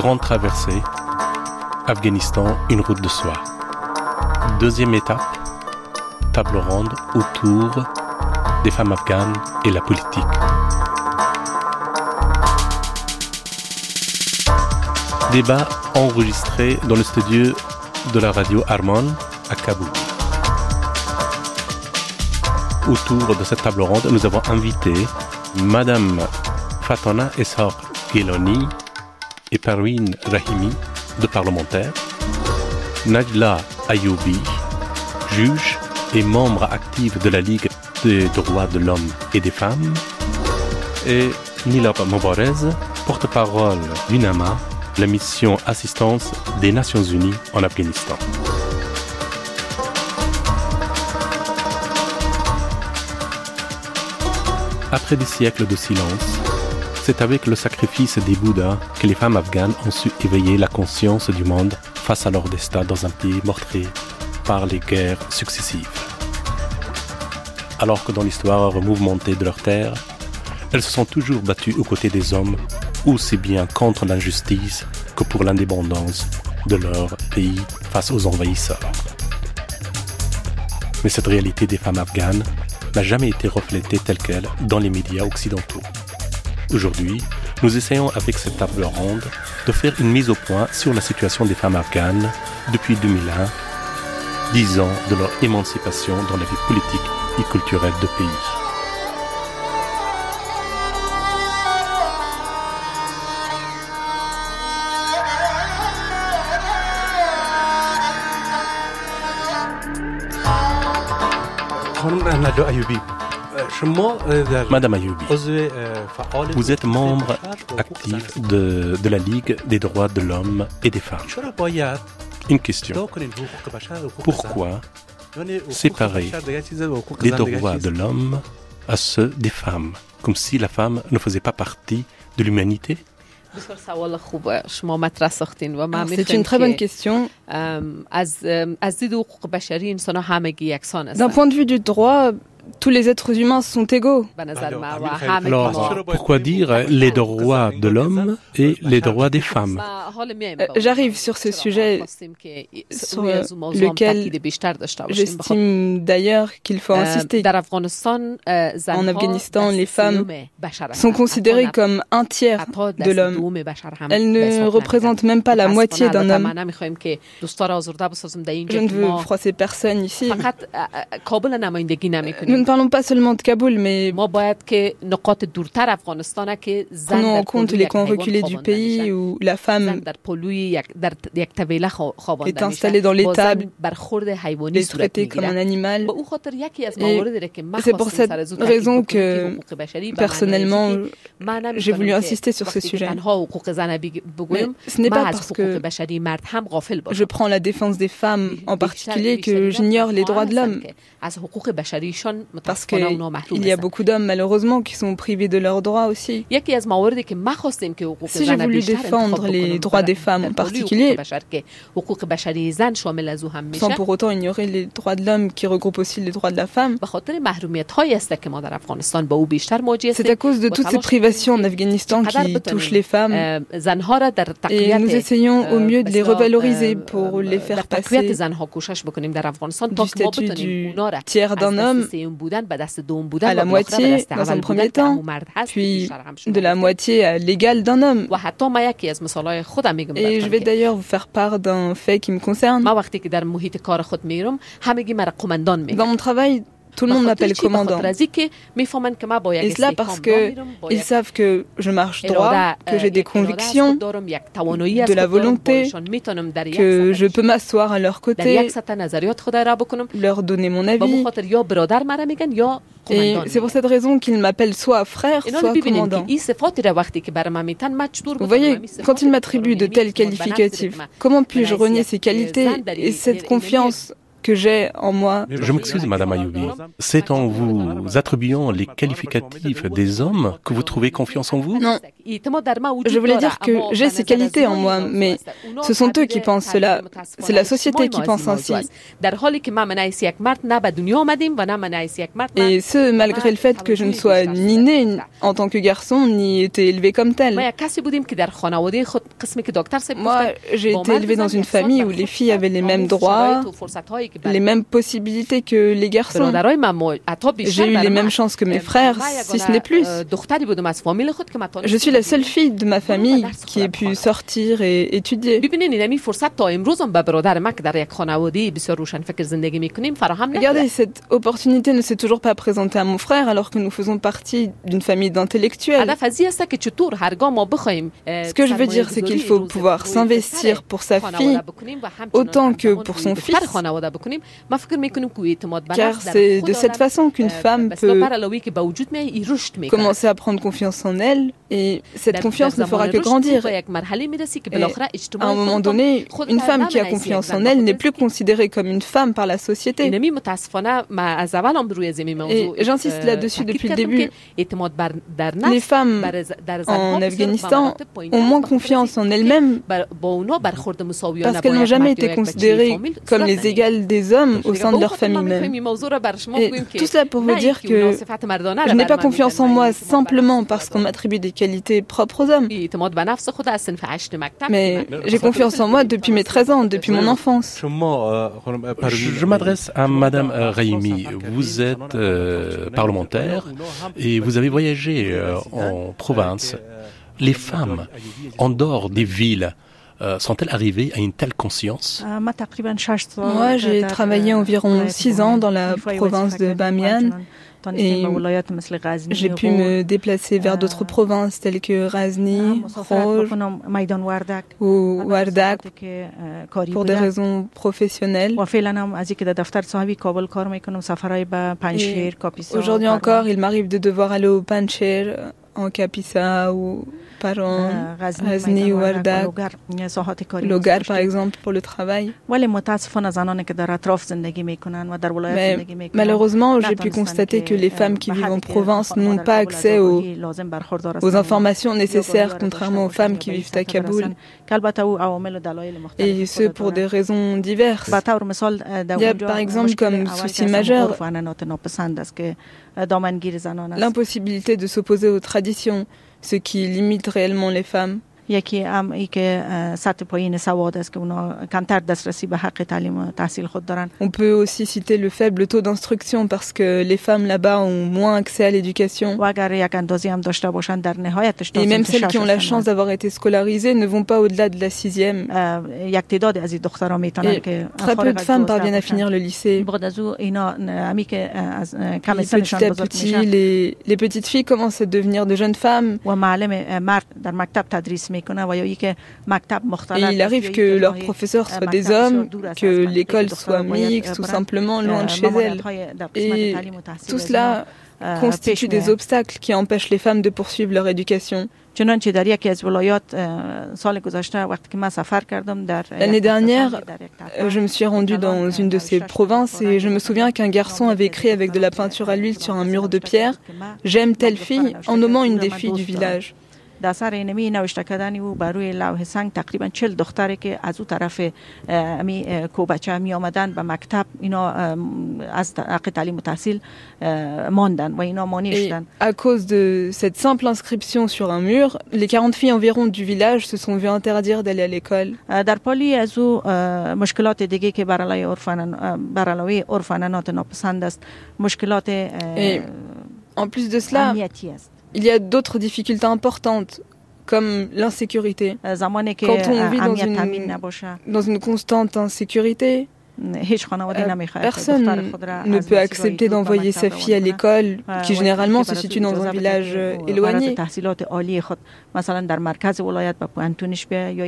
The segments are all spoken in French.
Grande traversée, Afghanistan, une route de soie. Deuxième étape, table ronde autour des femmes afghanes et la politique. Débat enregistré dans le studio de la radio Armon à Kaboul. Autour de cette table ronde, nous avons invité Madame Fatona Essar Gheloni et Parwin Rahimi, deux parlementaires, Najla Ayoubi, juge et membre active de la Ligue des droits de l'homme et des femmes, et Nilab Mobarez, porte-parole d'UNAMA, la mission assistance des Nations Unies en Afghanistan. Après des siècles de silence, c'est avec le sacrifice des Bouddhas que les femmes afghanes ont su éveiller la conscience du monde face à leur destin dans un pays meurtri par les guerres successives. Alors que dans l'histoire mouvementée de leur terre, elles se sont toujours battues aux côtés des hommes, aussi bien contre l'injustice que pour l'indépendance de leur pays face aux envahisseurs. Mais cette réalité des femmes afghanes n'a jamais été reflétée telle qu'elle dans les médias occidentaux. Aujourd'hui, nous essayons avec cette table ronde de faire une mise au point sur la situation des femmes afghanes depuis 2001, dix ans de leur émancipation dans la vie politique et culturelle du pays. Madame Ayoubi, vous êtes membre actif de, de la Ligue des droits de l'homme et des femmes. Une question. Pourquoi séparer les droits de l'homme à ceux des femmes, comme si la femme ne faisait pas partie de l'humanité? C'est une très bonne question. D'un point de vue du droit, tous les êtres humains sont égaux. Alors, pourquoi dire les droits de l'homme et les droits des femmes? Euh, J'arrive sur ce sujet sur euh, lequel j'estime d'ailleurs qu'il faut insister. En Afghanistan, les femmes sont considérées comme un tiers de l'homme. Elles ne représentent même pas la moitié d'un homme. Je ne veux froisser personne ici. Nous ne parlons pas seulement de Kaboul, mais prenons en compte les coins reculés du pays où la femme est installée dans l'étable, est traitée comme un animal. C'est pour cette raison que, personnellement, j'ai voulu insister sur ce sujet. Mais ce n'est pas parce que je prends la défense des femmes en particulier que j'ignore les droits de l'homme. Parce qu'il y a beaucoup d'hommes, malheureusement, qui sont privés de leurs droits aussi. Si j'ai voulu défendre les droits des femmes en particulier, sans pour autant ignorer les droits de l'homme qui regroupent aussi les droits de la femme, c'est à cause de toutes ces privations en Afghanistan qui touchent les femmes. Et nous essayons au mieux de les revaloriser pour les faire passer du statut du tiers d'un homme à la moitié dans un premier temps, puis de la moitié à l'égal d'un homme. Et je vais d'ailleurs vous faire part d'un fait qui me concerne. Dans mon travail, tout le monde m'appelle commandant. Et cela parce que ils savent que je marche droit, que j'ai des convictions, de la volonté, que je peux m'asseoir à leur côté, leur donner mon avis. Et c'est pour cette raison qu'ils m'appellent soit frère, soit commandant. Vous voyez, quand ils m'attribuent de tels qualificatifs, comment puis-je renier ces qualités et cette confiance que j'ai en moi. Je m'excuse, Madame Ayoubi. C'est en vous attribuant les qualificatifs des hommes que vous trouvez confiance en vous? Non. Je voulais dire que j'ai ces qualités en moi, mais ce sont eux qui pensent cela. C'est la société qui pense ainsi. Et ce, malgré le fait que je ne sois ni né en tant que garçon, ni été élevé comme tel. Moi, j'ai été élevé dans une famille où les filles avaient les mêmes droits, les mêmes possibilités que les garçons. J'ai eu les mêmes chances que mes frères, si ce n'est plus. Je suis la seule fille de ma famille qui ait pu sortir et étudier. Regardez, cette opportunité ne s'est toujours pas présentée à mon frère alors que nous faisons partie d'une famille d'intellectuels. Ce que je veux dire, c'est qu'il faut pouvoir s'investir pour sa fille autant que pour son fils. Car c'est de cette façon qu'une femme peut commencer à prendre confiance en elle et cette confiance ne fera que grandir. Et à un moment donné, une femme qui a confiance en elle n'est plus considérée comme une femme par la société. Et j'insiste là-dessus depuis le début. Les femmes en Afghanistan ont moins confiance en elles-mêmes parce qu'elles n'ont jamais été considérées comme les égales des hommes au sein de leur famille même. Et tout cela pour vous dire que je n'ai pas confiance en moi simplement parce qu'on m'attribue des qualités propres aux hommes. Mais j'ai confiance en moi depuis mes 13 ans, depuis mon enfance. Je m'adresse à Madame Raimi. Vous êtes euh, parlementaire et vous avez voyagé euh, en province. Les femmes, en dehors des villes, euh, sont-elles arrivées à une telle conscience? Moi, j'ai travaillé environ six ans dans la province de Bamiyan. Et j'ai pu me déplacer vers d'autres provinces telles que Razni, Khor ou Wardak pour des raisons professionnelles. Aujourd'hui encore, il m'arrive de devoir aller au Pancher ou Paron, Ghazni ou Wardak, Logar par exemple pour le travail. Mais malheureusement, j'ai pu constater que les femmes qui vivent en province n'ont pas accès aux, aux informations nécessaires contrairement aux femmes qui vivent à Kaboul. Et ce pour des raisons diverses. Il y a par exemple comme souci majeur l'impossibilité de s'opposer aux traditions, ce qui limite réellement les femmes. یکی هم ای که سطح پایین سواد است که اونا کمتر دسترسی به حق تعلیم و تحصیل خود دارن. On peut aussi citer le faible taux d'instruction parce que les femmes là-bas ont moins accès à l'éducation. و اگر یک اندازی هم داشته باشن در نهایتش Et même celles qui ont la chance d'avoir été scolarisées ne vont pas au-delà de la sixième. یک تعداد از این دخترها میتونن که très peu de femmes parviennent à finir le lycée. بعد از اینا همی که از کم سنشان بزرگ میشن. Les, les petites filles commencent à devenir de jeunes femmes. و معلم مرد در مکتب تدریس et il arrive que leurs professeurs soient des hommes, que l'école soit mixte ou simplement loin de chez elles. Et tout cela constitue des obstacles qui empêchent les femmes de poursuivre leur éducation. L'année dernière, je me suis rendue dans une de ces provinces et je me souviens qu'un garçon avait écrit avec de la peinture à l'huile sur un mur de pierre J'aime telle fille en nommant une des filles du village. اثر اینمی نوشته کردن او بر روی لوح سنگ تقریبا چل دختره که از او طرف امی کوبچه می آمدن به مکتب اینا از حق تعلیم و تحصیل ماندن و اینا مانی شدن. à cause de cette simple inscription sur un mur les 40 filles environ du village se sont vues interdire d'aller à l'école. در پالی از او مشکلات دیگه که برای عرفان برای عرفانات ناپسند است. مشکلات en plus de cela il y a d'autres difficultés importantes, comme l'insécurité. Quand on vit dans une, dans une constante insécurité, Personne ne peut accepter d'envoyer sa fille à l'école, qui généralement se situe dans un village éloigné,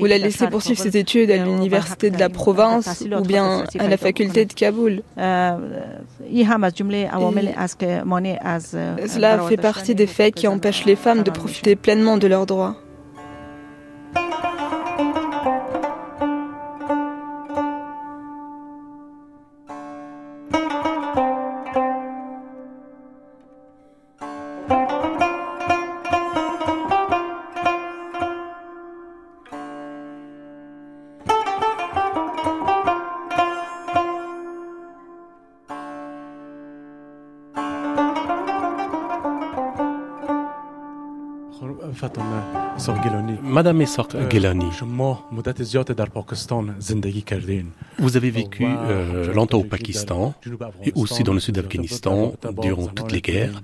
ou la laisser poursuivre ses études à l'université de la province ou bien à la faculté de Kaboul. Cela fait partie des faits qui empêchent les femmes de profiter pleinement de leurs droits. Madame Essor Gilani, vous avez vécu euh, longtemps au Pakistan et aussi dans le sud d'Afghanistan durant toutes les guerres.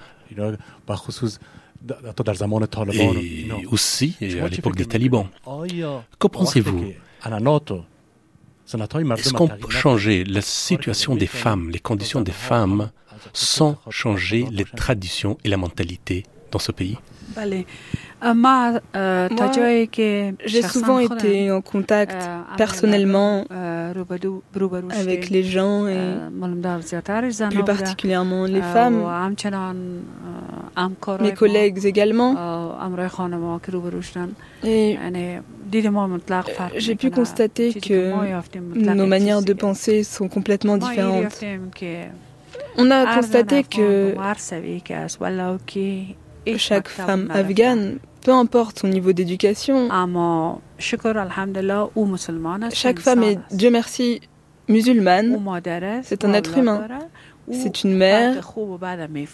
Et aussi à l'époque des talibans. Que pensez-vous Est-ce qu'on peut changer la situation des femmes, les conditions des femmes, sans changer les traditions et la mentalité dans ce pays? Moi, j'ai souvent été en contact personnellement avec les gens et plus particulièrement les femmes, mes collègues également. Et j'ai pu constater que nos manières de penser sont complètement différentes. On a constaté que chaque femme afghane, peu importe son niveau d'éducation, chaque femme est, Dieu merci, musulmane, c'est un être humain. C'est une mère,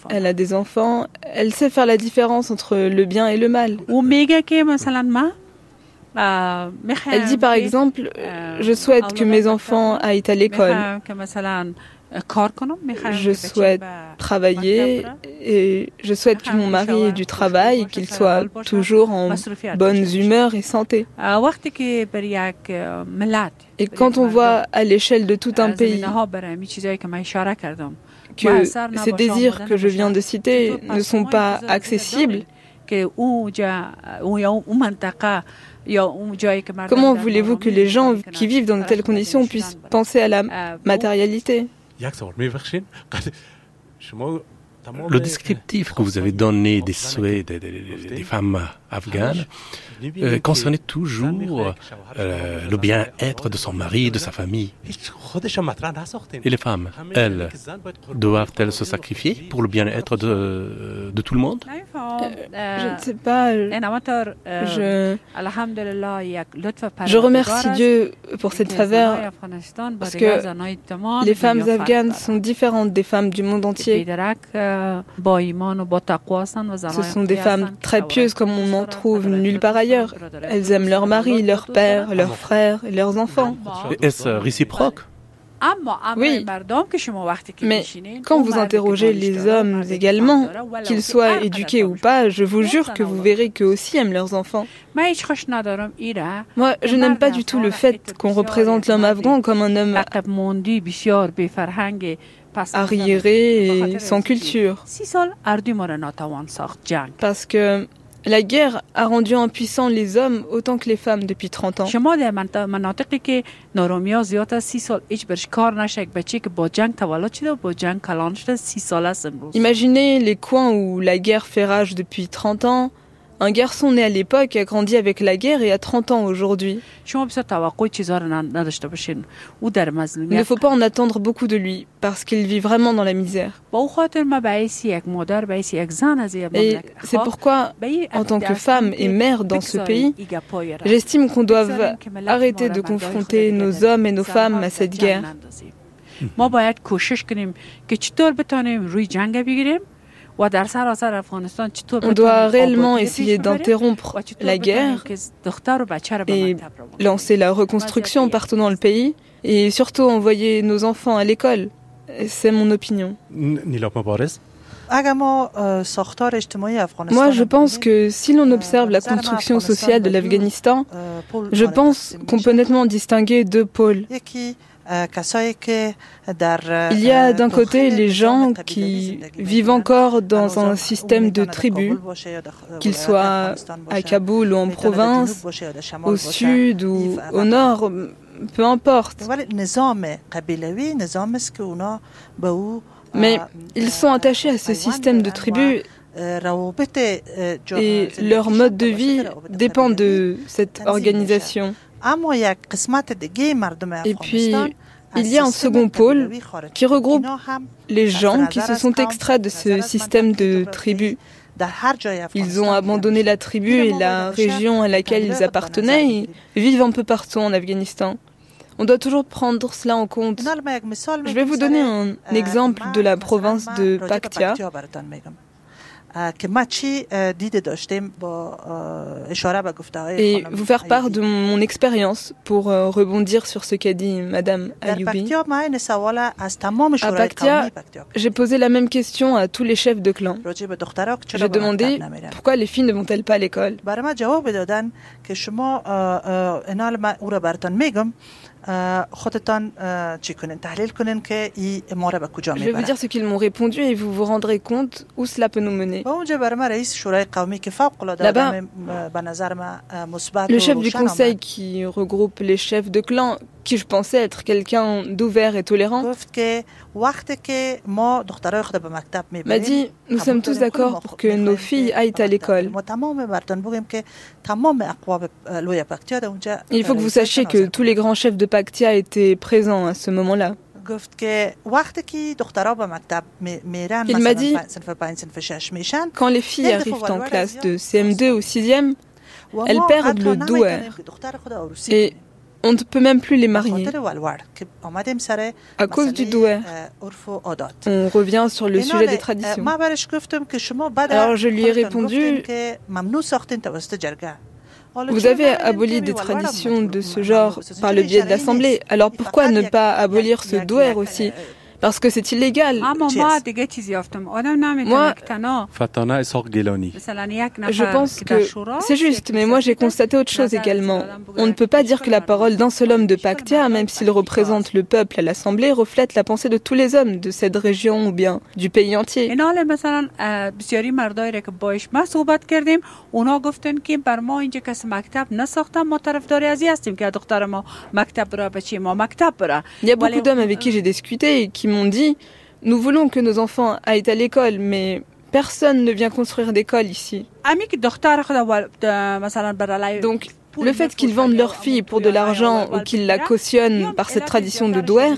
elle a des enfants, elle sait faire la différence entre le bien et le mal. Elle dit par exemple, je souhaite que mes enfants aillent à l'école. Je souhaite travailler et je souhaite que mon mari ait du travail et qu'il soit toujours en bonne humeur et santé. Et quand on voit à l'échelle de tout un pays que ces désirs que je viens de citer ne sont pas accessibles, Comment voulez-vous que les gens qui vivent dans de telles conditions puissent penser à la matérialité? یک سوال میبخشین شما le descriptif que vous avez donné des souhaits des, femmes afghanes euh, concernait toujours euh, le bien-être de son mari, de sa famille. Et les femmes, elles, doivent-elles se sacrifier pour le bien-être de, de, tout le monde? Euh, Je ne sais pas. Je, je remercie Dieu pour cette faveur parce que les femmes afghanes sont différentes des femmes du monde entier. Ce sont des femmes très pieuses comme on n'en trouve nulle part ailleurs. Elles aiment leur mari, leur père, leurs frères et leurs enfants. Est-ce réciproque oui, mais quand vous interrogez les hommes également, qu'ils soient éduqués ou pas, je vous jure que vous verrez qu'eux aussi aiment leurs enfants. Moi, je n'aime pas du tout le fait qu'on représente l'homme afghan comme un homme arriéré et sans culture. Parce que la guerre a rendu impuissants les hommes autant que les femmes depuis 30 ans. Imaginez les coins où la guerre fait rage depuis 30 ans, un garçon né à l'époque a grandi avec la guerre et a 30 ans aujourd'hui. Il ne faut pas en attendre beaucoup de lui, parce qu'il vit vraiment dans la misère. C'est pourquoi, en tant que femme et mère dans ce pays, j'estime qu'on doit arrêter de confronter nos hommes et nos femmes à cette guerre. On doit réellement essayer d'interrompre la guerre et lancer la reconstruction partout dans le pays et surtout envoyer nos enfants à l'école. C'est mon opinion. Moi, je pense que si l'on observe la construction sociale de l'Afghanistan, je pense qu'on peut nettement distinguer deux pôles. Euh, Il y a d'un côté les gens qui vivent encore dans un système de tribus, qu'ils soient à Kaboul ou en province, au sud ou au nord, peu importe. Mais ils sont attachés à ce système de tribus et leur mode de vie dépend de cette organisation. Et puis, il y a un second pôle qui regroupe les gens qui se sont extraits de ce système de tribus. Ils ont abandonné la tribu et la région à laquelle ils appartenaient et vivent un peu partout en Afghanistan. On doit toujours prendre cela en compte. Je vais vous donner un exemple de la province de Paktia. Et vous faire part de mon expérience pour rebondir sur ce qu'a dit Madame Ayoubi. À Paktia, j'ai posé la même question à tous les chefs de clan. J'ai demandé pourquoi les filles ne vont-elles pas à l'école? Je vais vous dire ce qu'ils m'ont répondu et vous vous rendrez compte où cela peut nous mener. Là-bas, le chef du conseil qui regroupe les chefs de clan, qui je pensais être quelqu'un d'ouvert et tolérant, m'a dit Nous sommes tous d'accord pour que nos filles aillent à l'école. Il faut que vous sachiez que tous les grands chefs de Paktia étaient présents à ce moment-là. Il m'a dit quand les filles arrivent en classe de CM2 ou 6e, elles perdent le douai et on ne peut même plus les marier. À cause du douai, on revient sur le sujet des traditions. Alors je lui ai répondu vous avez aboli des traditions de ce genre par le biais de l'Assemblée, alors pourquoi ne pas abolir ce douer aussi parce que c'est illégal. Moi, je pense que c'est juste, mais moi j'ai constaté autre chose également. On ne peut pas dire que la parole d'un seul homme de Paktia, même s'il représente le peuple à l'Assemblée, reflète la pensée de tous les hommes de cette région ou bien du pays entier. Il y a beaucoup d'hommes avec qui j'ai discuté et qui m'ont dit Nous voulons que nos enfants aillent à l'école, mais personne ne vient construire d'école ici. Donc, le fait qu'ils vendent leur fille pour de l'argent ou qu'ils la cautionnent par cette tradition de douer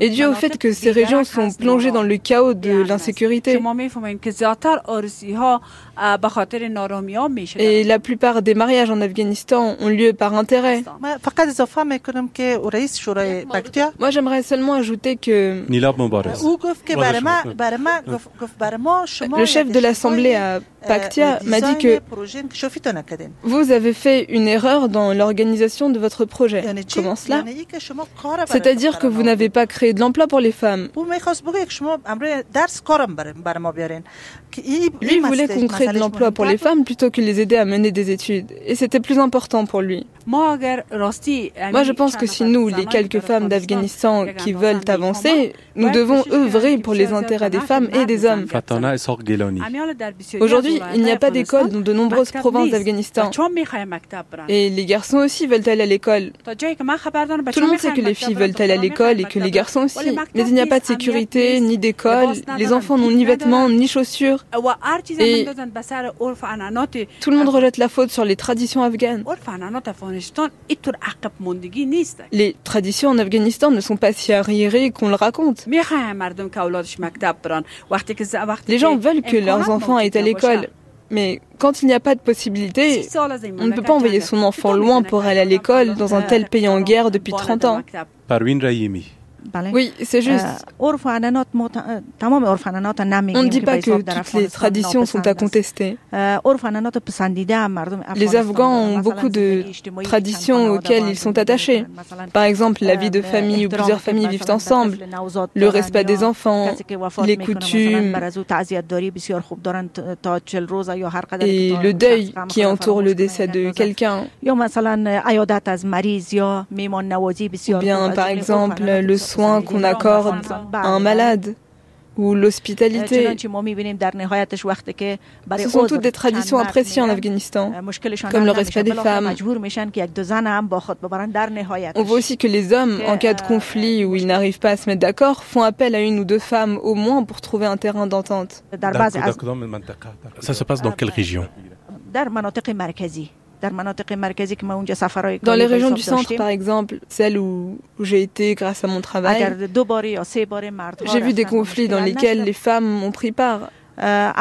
est dû au fait que ces régions sont plongées dans le chaos de l'insécurité. Et la plupart des mariages en Afghanistan ont lieu par intérêt. Moi, j'aimerais seulement ajouter que le chef de l'Assemblée à Paktia m'a dit que vous avez fait une erreur dans l'organisation de votre projet. Comment cela C'est-à-dire que vous n'avez pas créé de l'emploi pour les femmes. Lui voulait qu'on crée de l'emploi pour les femmes plutôt que les aider à mener des études. Et c'était plus important pour lui. Moi, je pense que si nous, les quelques femmes d'Afghanistan qui veulent avancer, nous devons œuvrer pour les intérêts des femmes et des hommes. Aujourd'hui, il n'y a pas d'école dans de nombreuses provinces d'Afghanistan. Et les garçons aussi veulent aller à l'école. Tout le monde sait que les filles veulent aller à l'école et que les garçons aussi. Mais il n'y a pas de sécurité, ni d'école. Les enfants n'ont ni vêtements, ni chaussures. Et tout le monde rejette la faute sur les traditions afghanes. Les traditions en Afghanistan ne sont pas si arriérées qu'on le raconte. Les gens veulent que leurs enfants aillent à l'école. Mais quand il n'y a pas de possibilité, on ne peut pas envoyer son enfant loin pour aller à l'école dans un tel pays en guerre depuis 30 ans. Oui, c'est juste. On ne dit pas que toutes les traditions sont à contester. Les Afghans ont beaucoup de traditions auxquelles ils sont attachés. Par exemple, la vie de famille où plusieurs familles vivent ensemble, le respect des enfants, les coutumes et le deuil qui entoure le décès de quelqu'un. Ou bien, par exemple, le soin qu'on accorde à un malade ou l'hospitalité. Ce sont toutes des traditions appréciées en Afghanistan, comme le respect des femmes. On voit aussi que les hommes, en cas de conflit où ils n'arrivent pas à se mettre d'accord, font appel à une ou deux femmes au moins pour trouver un terrain d'entente. Ça se passe dans quelle région? Dans les régions du centre, par exemple, celles où, j'ai été grâce à mon travail, j'ai vu des conflits dans lesquels les femmes ont pris part. Mais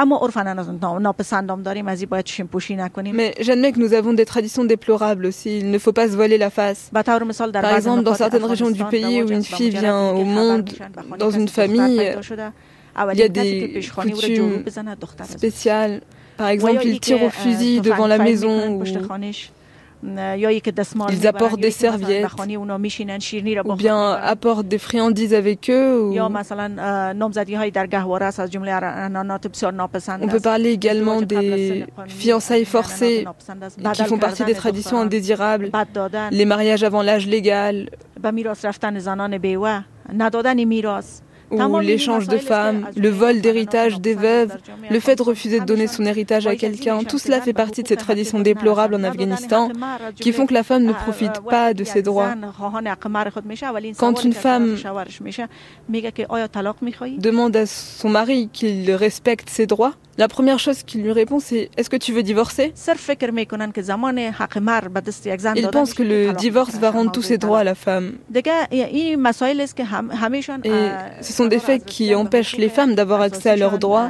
j'admets que nous avons des traditions déplorables aussi. Il ne faut pas se voiler la face. Par exemple, dans certaines régions du pays où une fille vient au monde dans une famille, Il y a des coutumes spéciales. Par exemple, ils tirent au fusil devant la maison. Ou... Ils apportent des serviettes ou bien apportent des friandises avec eux. Ou... On peut parler également des fiançailles forcées qui font partie des traditions indésirables, les mariages avant l'âge légal ou l'échange de femmes, le vol d'héritage des veuves, le fait de refuser de donner son héritage à quelqu'un, tout cela fait partie de ces traditions déplorables en Afghanistan qui font que la femme ne profite pas de ses droits. Quand une femme demande à son mari qu'il respecte ses droits, la première chose qu'il lui répond, c'est Est-ce que tu veux divorcer? Il pense que le divorce va rendre tous ses droits à la femme. Et ce sont des faits qui empêchent les femmes d'avoir accès à leurs droits.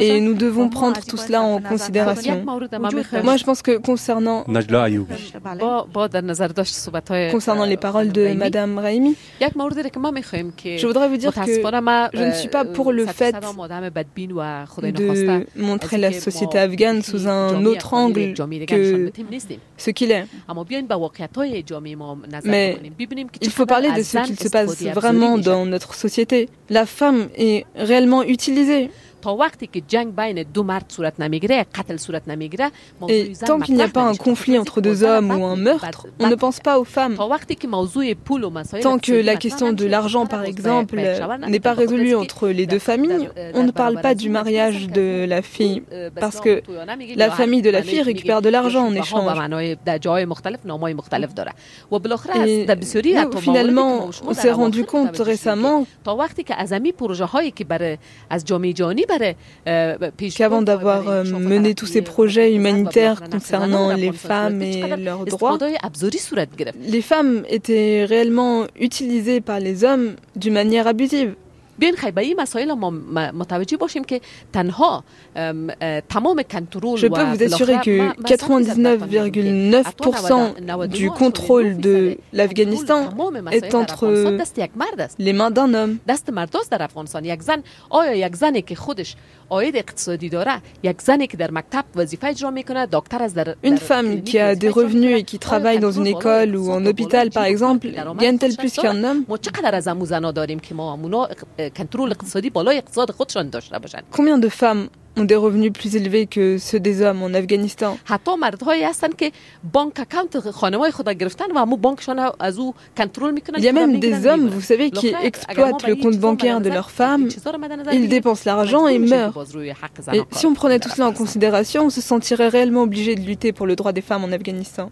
Et nous devons prendre tout cela en considération. Moi, je pense que concernant, concernant les paroles de Madame Raimi, je voudrais vous dire que je ne suis pas pour le fait de montrer la société afghane sous un autre angle que ce qu'il est. Mais il faut parler de ce qu'il se passe vraiment dans notre société. La femme est réellement utilisée. Et tant qu'il n'y a pas un conflit entre deux hommes ou un meurtre, on ne pense pas aux femmes. Tant que la question de l'argent, par exemple, n'est pas résolue entre les deux familles, on ne parle pas du mariage de la fille, parce que la famille de la fille récupère de l'argent en échange. Et finalement, on s'est rendu compte récemment qu'avant d'avoir euh, mené tous ces projets humanitaires concernant les femmes et leurs droits, les femmes étaient réellement utilisées par les hommes d'une manière abusive. Je peux vous assurer que 99,9% du contrôle de l'Afghanistan est entre les mains d'un homme. Une femme qui a des revenus et qui travaille dans une école ou en hôpital, par exemple, gagne-t-elle plus qu'un homme Combien de femmes ont des revenus plus élevés que ceux des hommes en Afghanistan. Il y a même des hommes, vous savez, qui exploitent le compte bancaire de leurs femmes, ils dépensent l'argent et meurent. Et si on prenait tout cela en considération, on se sentirait réellement obligé de lutter pour le droit des femmes en Afghanistan.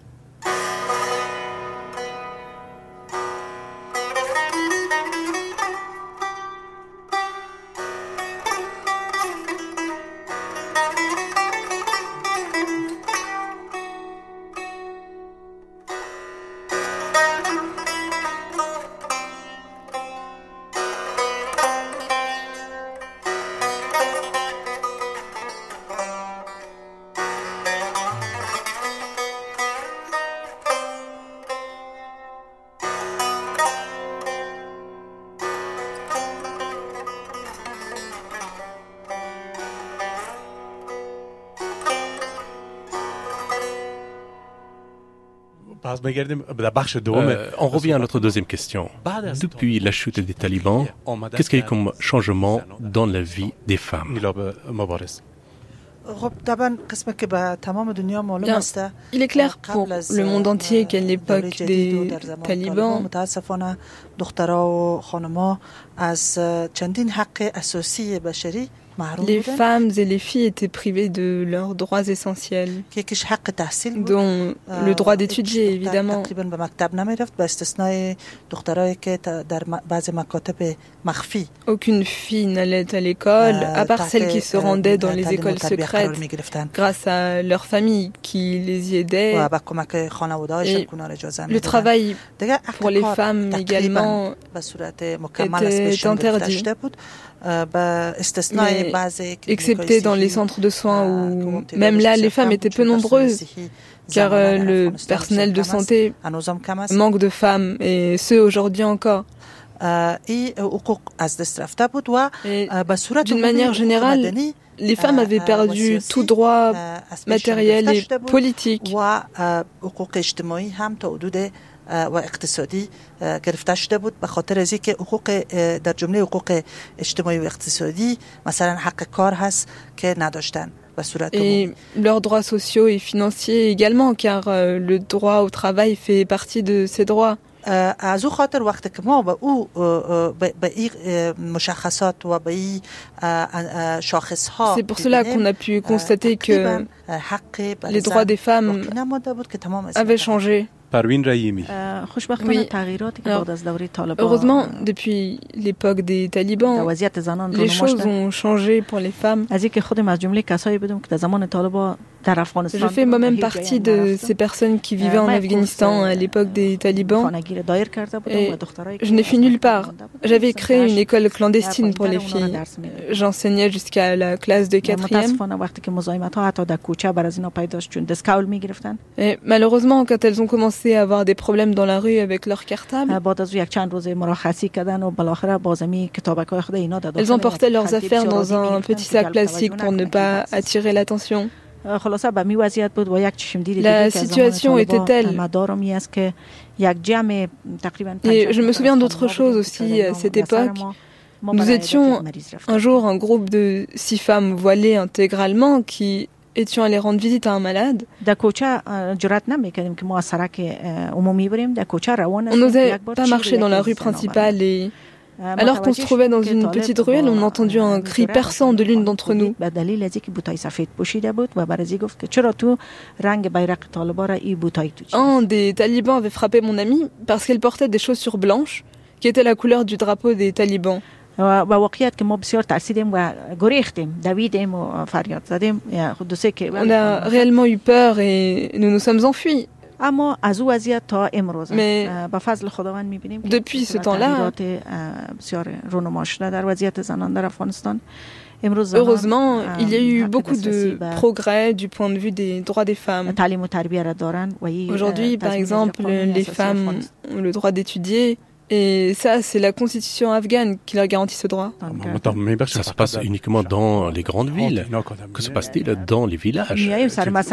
Euh, on revient à notre deuxième question. Depuis la chute des talibans, qu'est-ce qu'il y a eu comme changement dans la vie des femmes? Il est clair pour le monde entier qu'à l'époque des talibans, les femmes et les filles étaient privées de leurs droits essentiels, dont le droit d'étudier, évidemment. Aucune fille n'allait à l'école, à part celles qui se rendaient dans les écoles secrètes, grâce à leur famille qui les y aidait. le travail pour les femmes également était interdit. Mais, excepté dans les centres de soins où même là les femmes étaient peu nombreuses car le personnel de santé manque de femmes et ce aujourd'hui encore. D'une manière générale, les femmes avaient perdu tout droit matériel et politique. و اقتصادی گرفته شده بود به خاطر از اینکه حقوق در جمله حقوق اجتماعی و اقتصادی مثلا حق کار هست که نداشتن Et leurs droits sociaux et financiers également, car euh, le droit au travail fait partie de ces droits. از او خاطر وقتی که ما به او به این مشخصات و به این شاخص ها C'est pour cela qu'on a pu constater que les droits des femmes avaient changé. heureusement, depuis l'époque des talibans, les choses ont changé pour les femmes. Je fais moi-même partie de ces personnes qui vivaient en Afghanistan à l'époque des talibans. Et je n'ai fui nulle part. J'avais créé une école clandestine pour les filles. J'enseignais jusqu'à la classe de quatrième. Et malheureusement, quand elles ont commencé à avoir des problèmes dans la rue avec leur cartable, elles emportaient leurs affaires dans un petit sac plastique pour ne pas attirer l'attention. La situation était telle. Et je me souviens d'autre chose aussi à cette époque. Nous étions un jour un groupe de six femmes voilées intégralement qui étions allées rendre visite à un malade. On n'osait pas marcher dans la rue principale et Alors qu'on se trouvait dans une petite ruelle, on a entendu un cri perçant de l'une d'entre nous. Un des talibans avait frappé mon amie parce qu'elle portait des chaussures blanches qui étaient la couleur du drapeau des talibans. On a réellement eu peur et nous nous sommes enfuis. Mais depuis ce temps-là, Heureusement, il y a eu beaucoup de progrès du point de vue des droits des femmes. Aujourd'hui, par exemple, les femmes ont le droit d'étudier, et ça, c'est la constitution afghane qui leur garantit ce droit. mais ça se passe uniquement dans les grandes villes. Que se passe-t-il dans les villages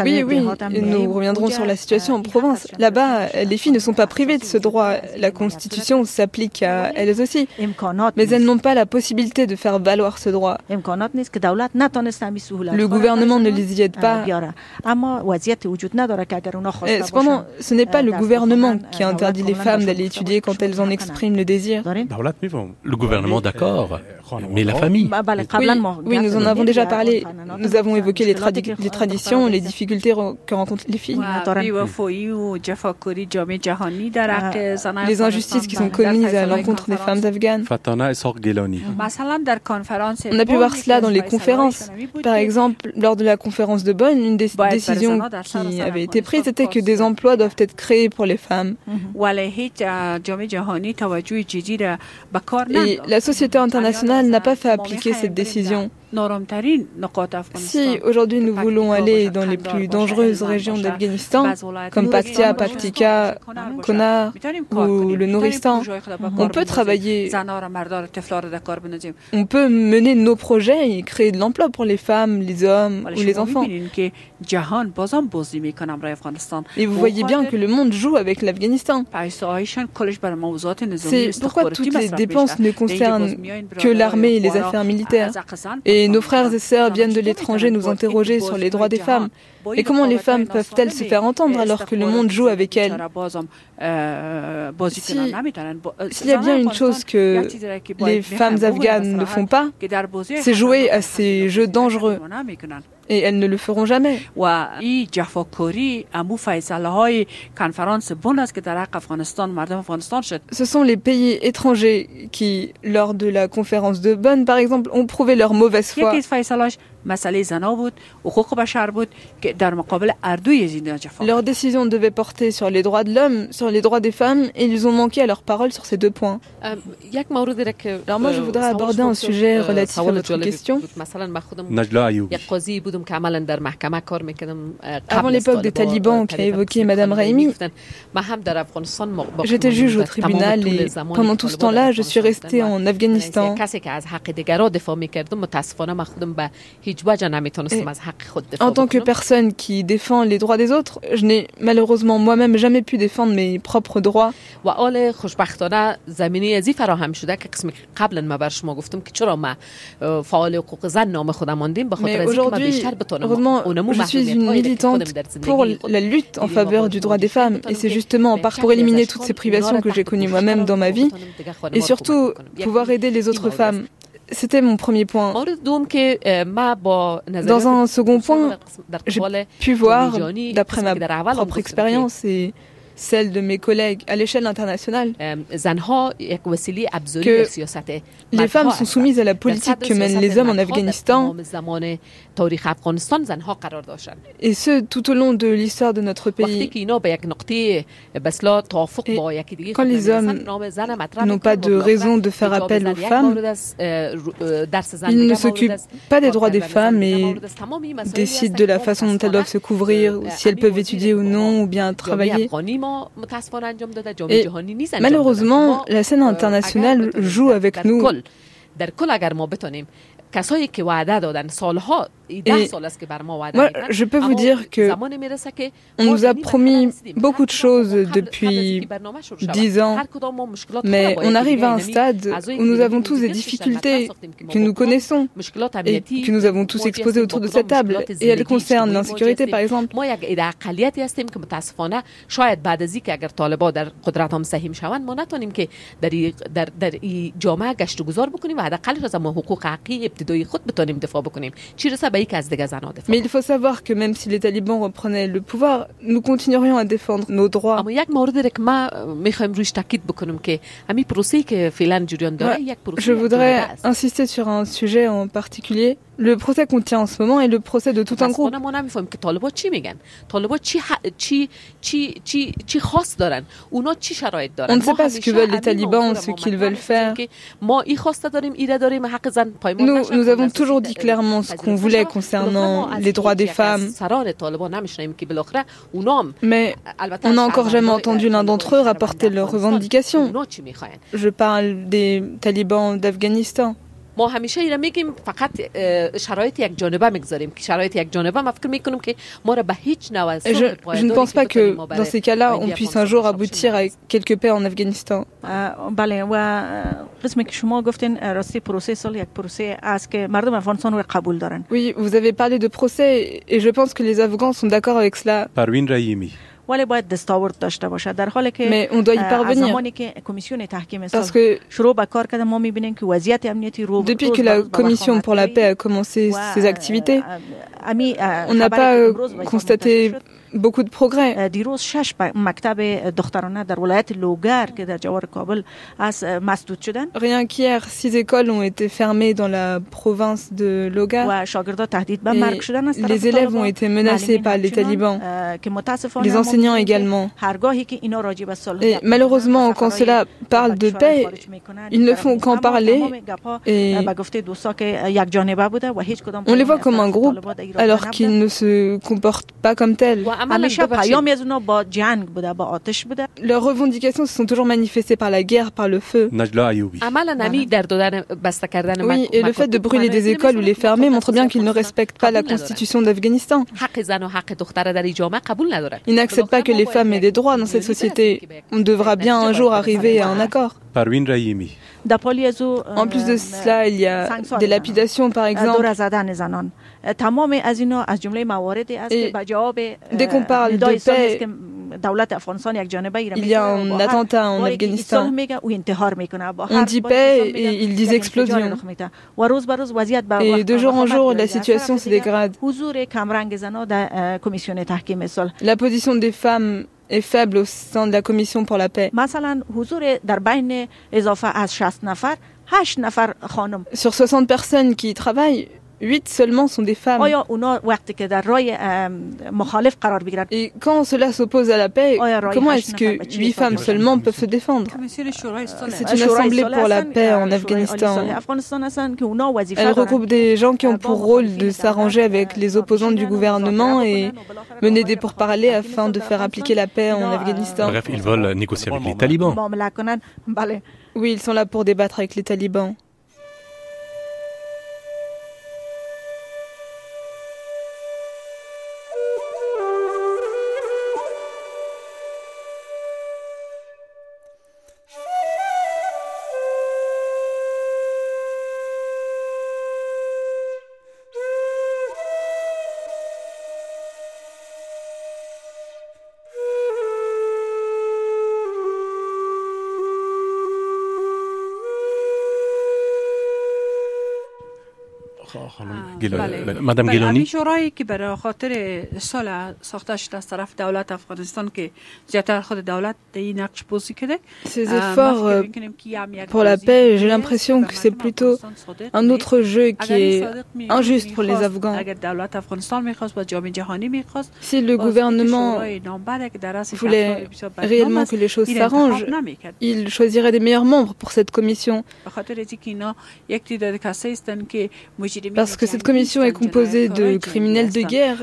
Oui, oui, nous reviendrons sur la situation en province. Là-bas, les filles ne sont pas privées de ce droit. La constitution s'applique à elles aussi. Mais elles n'ont pas la possibilité de faire valoir ce droit. Le gouvernement ne les y aide pas. cependant, ce n'est pas le gouvernement qui interdit les femmes d'aller étudier quand elles en exercent exprime le désir. Le gouvernement, d'accord, mais la famille. Oui, nous en avons déjà parlé. Nous avons évoqué les, les traditions, les difficultés que rencontrent les filles. Les injustices qui sont commises à l'encontre des femmes afghanes. On a pu voir cela dans les conférences. Par exemple, lors de la conférence de Bonn, une des décisions qui avait été prise était que des emplois doivent être créés pour les femmes. Et la société internationale n'a pas fait appliquer cette décision. Si aujourd'hui nous voulons aller dans les plus dangereuses régions d'Afghanistan, comme Paktia, Paktika, Konar ou le Nouristan, on peut travailler, on peut mener nos projets et créer de l'emploi pour les femmes, les hommes ou les enfants. Et vous voyez bien que le monde joue avec l'Afghanistan. C'est pourquoi toutes les dépenses ne concernent que l'armée et les affaires militaires. Et et nos frères et sœurs viennent de l'étranger nous interroger sur les droits des femmes. Et comment les femmes peuvent-elles se faire entendre alors que le monde joue avec elles S'il y a bien une chose que les femmes afghanes ne font pas, c'est jouer à ces jeux dangereux. Et elles ne le feront jamais. Ce sont les pays étrangers qui, lors de la conférence de Bonn, par exemple, ont prouvé leur mauvaise foi. Leur décision devait porter sur les droits de l'homme, sur les droits des femmes, et ils ont manqué à leur parole sur ces deux points. Alors moi, je voudrais aborder un sujet relatif à votre question. Avant l'époque des talibans qu'a évoqué Madame Raimi, j'étais juge au tribunal et pendant tout ce temps-là, je suis restée en Afghanistan. en tant que personne qui défend les droits des autres, je n'ai malheureusement moi-même jamais pu défendre mes propres droits. Mais aujourd'hui, je suis une militante pour la lutte en faveur du droit des femmes. Et c'est justement pour éliminer toutes ces privations que j'ai connues moi-même dans ma vie et surtout pouvoir aider les autres femmes. C'était mon premier point. Dans un second point, j'ai pu voir, d'après ma propre expérience et celle de mes collègues à l'échelle internationale, que les femmes sont soumises à la politique que mènent les hommes en Afghanistan, et ce tout au long de l'histoire de notre pays. Et quand les hommes n'ont pas de raison de faire appel aux femmes, ils ne s'occupent pas des droits des femmes et décident de la façon dont elles doivent se couvrir, si elles peuvent étudier ou non, ou bien travailler. Et malheureusement, la scène internationale joue avec nous. Moi, je peux vous dire que on nous a promis beaucoup de choses depuis dix ans, mais on arrive à un stade où nous avons tous des difficultés que nous connaissons et que nous avons tous exposées autour de cette table. Et elles concernent l'insécurité, par exemple. Mais il faut savoir que même si les talibans reprenaient le pouvoir, nous continuerions à défendre nos droits. Je voudrais insister sur un sujet en particulier le procès qu'on tient en ce moment est le procès de tout un groupe. On ne sait pas ce que veulent les talibans, ce qu'ils veulent faire. Nous, nous avons toujours dit clairement ce qu'on voulait concernant les droits des femmes. Mais on n'a encore jamais entendu l'un d'entre eux rapporter leurs revendications. Je parle des talibans d'Afghanistan. ما همیشه اینا میگیم فقط شرایط یک جانبه میگذاریم که شرایط یک جانبه ما فکر میکنیم که ما را به هیچ نوع je, je ne pense pas que dans ces cas-là on puisse un jour aboutir à quelque paix en Afghanistan. بله و قسمی که شما گفتین راستی پروسه سال یک پروسه است که مردم افغانستان رو قبول دارن. Oui, vous avez parlé de procès et je pense que les Afghans sont d'accord avec cela. Parvin Rahimi Mais on doit y parvenir. Parce que depuis que la Commission pour la paix a commencé ses activités, on n'a pas constaté beaucoup de progrès. دیروز شش مکتب دخترانه در ولایت لوگر که در جوار کابل از مسدود شدن Rien qu'hier, six écoles ont été fermées dans la province de Logar. و شاگردا تهدید به مرگ شدن از Les élèves ont été menacés par les talibans. که متاسفانه Les enseignants également. هرگاهی که اینا راجع به صلح Et malheureusement, quand cela parle de paix, ils ne font qu'en parler et به گفته دوستا که یک جانبه بوده و هیچ کدام on les voit comme un groupe alors qu'ils ne se comportent pas comme tels. Leurs revendications se sont toujours manifestées par la guerre, par le feu. Oui, et le fait de brûler des écoles ou les fermer montre bien qu'ils ne respectent pas la constitution d'Afghanistan. Ils n'acceptent pas que les femmes aient des droits dans cette société. On devra bien un jour arriver à un accord. En plus de cela, il y a des lapidations, par exemple. Dès qu'on parle de paix, il y a un attentat en Afghanistan. On dit paix et ils disent explosion. Et de jour en jour, la situation se dégrade. La position des femmes est faible au sein de la Commission pour la paix. Sur 60 personnes qui travaillent, 8 seulement sont des femmes. Et quand cela s'oppose à la paix, comment est-ce que 8 femmes seulement peuvent se défendre C'est une assemblée pour la paix en Afghanistan. Elle regroupe des gens qui ont pour rôle de s'arranger avec les opposants du gouvernement et mener des pourparlers afin de faire appliquer la paix en Afghanistan. Bref, ils veulent négocier avec les talibans. Oui, ils sont là pour débattre avec les talibans. مدام گیلانی شورایی که برای خاطر سال ساخته شده از طرف دولت افغانستان که زیادتر خود دولت این نقش بازی کرده Ces efforts pour la paix, j'ai l'impression que c'est plutôt un autre jeu qui est injuste pour les Afghans. Si le gouvernement voulait réellement que les choses s'arrangent, il choisirait des meilleurs membres pour cette commission. Parce que cette commission est composée de criminels de guerre.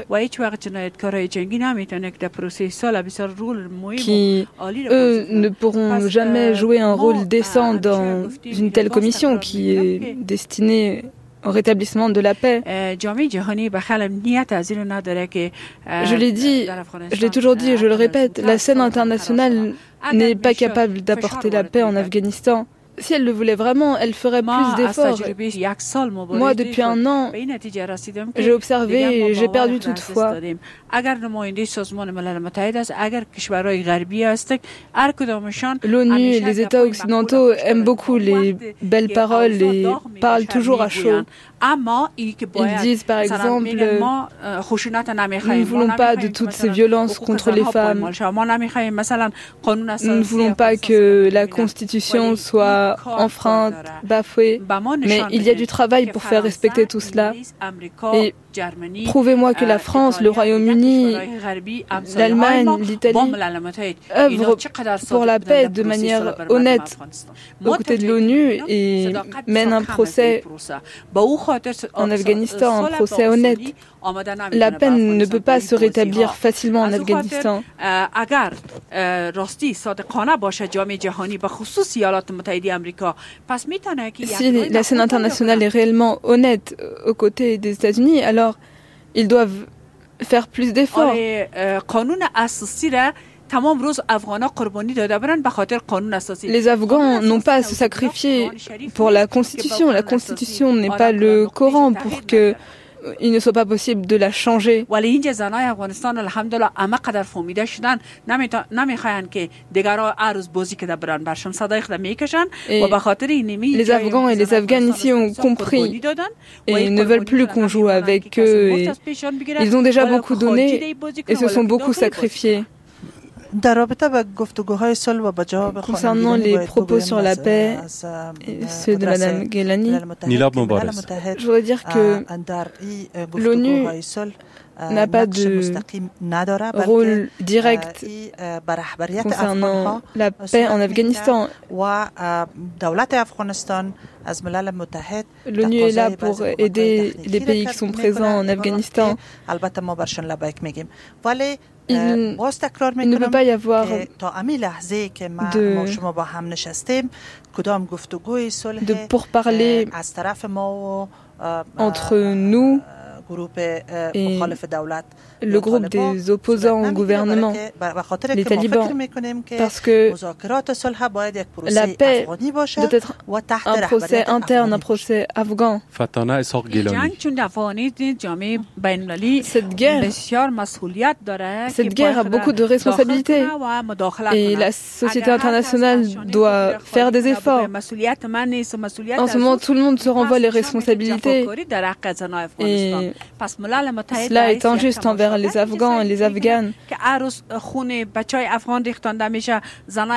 Qui, eux, ne pourront jamais jouer un rôle décent dans une telle commission qui est destinée au rétablissement de la paix. Je l'ai dit, je l'ai toujours dit et je le répète, la scène internationale n'est pas capable d'apporter la paix en Afghanistan. Si elle le voulait vraiment, elle ferait plus d'efforts. Moi, depuis un an, j'ai observé et j'ai perdu toute foi. L'ONU et les États occidentaux aiment beaucoup les belles paroles et parlent toujours à chaud. Ils disent par exemple, nous ne voulons pas de toutes ces violences contre les femmes. Nous ne voulons pas que la Constitution soit enfreinte, bafouée. Mais il y a du travail pour faire respecter tout cela. Et prouvez-moi que la France, le Royaume-Uni, l'Allemagne, l'Italie œuvrent pour la paix de manière honnête aux côtés de l'ONU et mènent un procès en Afghanistan, un procès honnête. La peine ne peut pas se rétablir facilement en Afghanistan. Si la scène internationale est réellement honnête aux côtés des États-Unis, alors ils doivent faire plus d'efforts. Les Afghans n'ont pas à se sacrifier pour la Constitution. La Constitution n'est pas le Coran pour que il ne soit pas possible de la changer. les Afghans et les Afghanes ici ont compris et ne veulent plus qu'on joue avec eux. ils ont déjà beaucoup donné et se sont beaucoup sacrifiés. Concernant les propos sur la paix ceux de Mme Ghelani, je voudrais dire que l'ONU n'a pas de rôle direct concernant la paix en Afghanistan. L'ONU est là pour aider les pays qui sont présents en Afghanistan. Il, ne peut pas y avoir de, de pourparler entre nous et le groupe des opposants au gouvernement, les talibans, parce que la paix doit être un procès interne, un procès afghan. Cette guerre, cette guerre a beaucoup de responsabilités et la société internationale doit faire des efforts. En ce moment, tout le monde se renvoie les responsabilités et Cela est injuste envers les Afghans et les Afghanes.